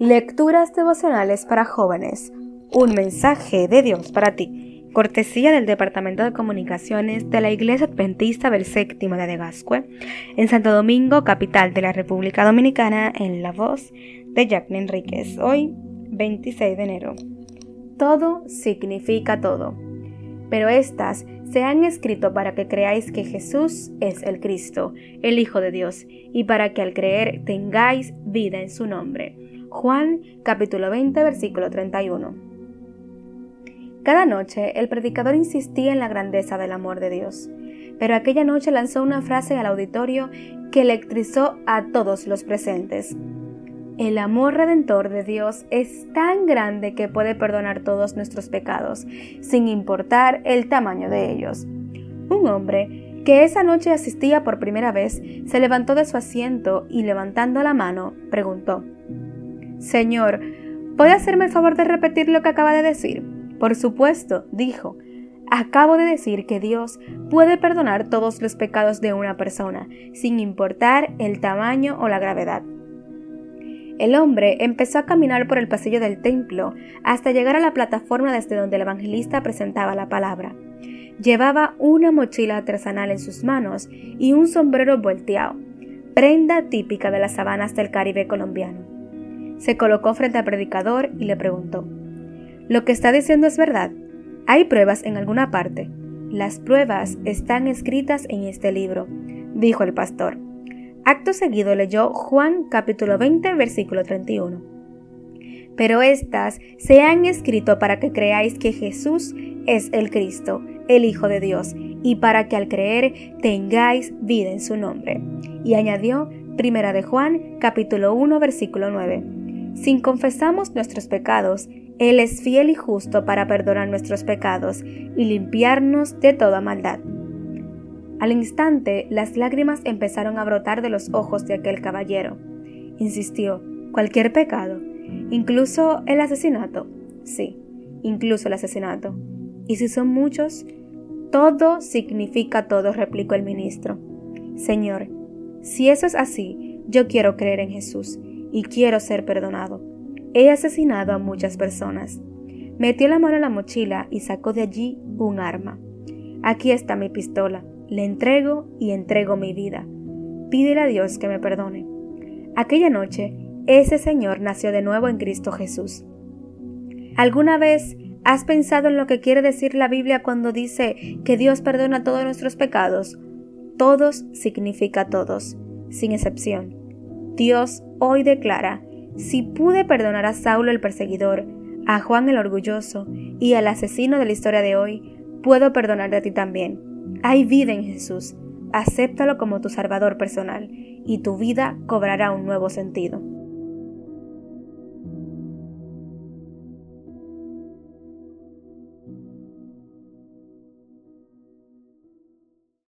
Lecturas devocionales para jóvenes. Un mensaje de Dios para ti. Cortesía del Departamento de Comunicaciones de la Iglesia Adventista del Séptimo de Gascue, en Santo Domingo, capital de la República Dominicana, en la voz de Jacqueline Enríquez. Hoy, 26 de enero. Todo significa todo. Pero estas se han escrito para que creáis que Jesús es el Cristo, el Hijo de Dios, y para que al creer tengáis vida en su nombre. Juan capítulo 20 versículo 31. Cada noche el predicador insistía en la grandeza del amor de Dios, pero aquella noche lanzó una frase al auditorio que electrizó a todos los presentes. El amor redentor de Dios es tan grande que puede perdonar todos nuestros pecados, sin importar el tamaño de ellos. Un hombre que esa noche asistía por primera vez se levantó de su asiento y levantando la mano preguntó Señor, ¿puede hacerme el favor de repetir lo que acaba de decir? Por supuesto, dijo. Acabo de decir que Dios puede perdonar todos los pecados de una persona, sin importar el tamaño o la gravedad. El hombre empezó a caminar por el pasillo del templo hasta llegar a la plataforma desde donde el evangelista presentaba la palabra. Llevaba una mochila artesanal en sus manos y un sombrero volteado, prenda típica de las sabanas del Caribe colombiano se colocó frente al predicador y le preguntó, ¿Lo que está diciendo es verdad? ¿Hay pruebas en alguna parte? Las pruebas están escritas en este libro, dijo el pastor. Acto seguido leyó Juan capítulo 20 versículo 31. Pero estas se han escrito para que creáis que Jesús es el Cristo, el Hijo de Dios, y para que al creer tengáis vida en su nombre. Y añadió Primera de Juan capítulo 1 versículo 9. Si confesamos nuestros pecados, Él es fiel y justo para perdonar nuestros pecados y limpiarnos de toda maldad. Al instante, las lágrimas empezaron a brotar de los ojos de aquel caballero. Insistió, cualquier pecado, incluso el asesinato. Sí, incluso el asesinato. ¿Y si son muchos? Todo significa todo, replicó el ministro. Señor, si eso es así, yo quiero creer en Jesús y quiero ser perdonado. He asesinado a muchas personas. Metió la mano en la mochila y sacó de allí un arma. Aquí está mi pistola. Le entrego y entrego mi vida. Pídele a Dios que me perdone. Aquella noche, ese Señor nació de nuevo en Cristo Jesús. ¿Alguna vez has pensado en lo que quiere decir la Biblia cuando dice que Dios perdona todos nuestros pecados? Todos significa todos, sin excepción. Dios hoy declara, si pude perdonar a Saulo el perseguidor, a Juan el orgulloso y al asesino de la historia de hoy, puedo perdonarte a ti también. Hay vida en Jesús, acéptalo como tu salvador personal y tu vida cobrará un nuevo sentido.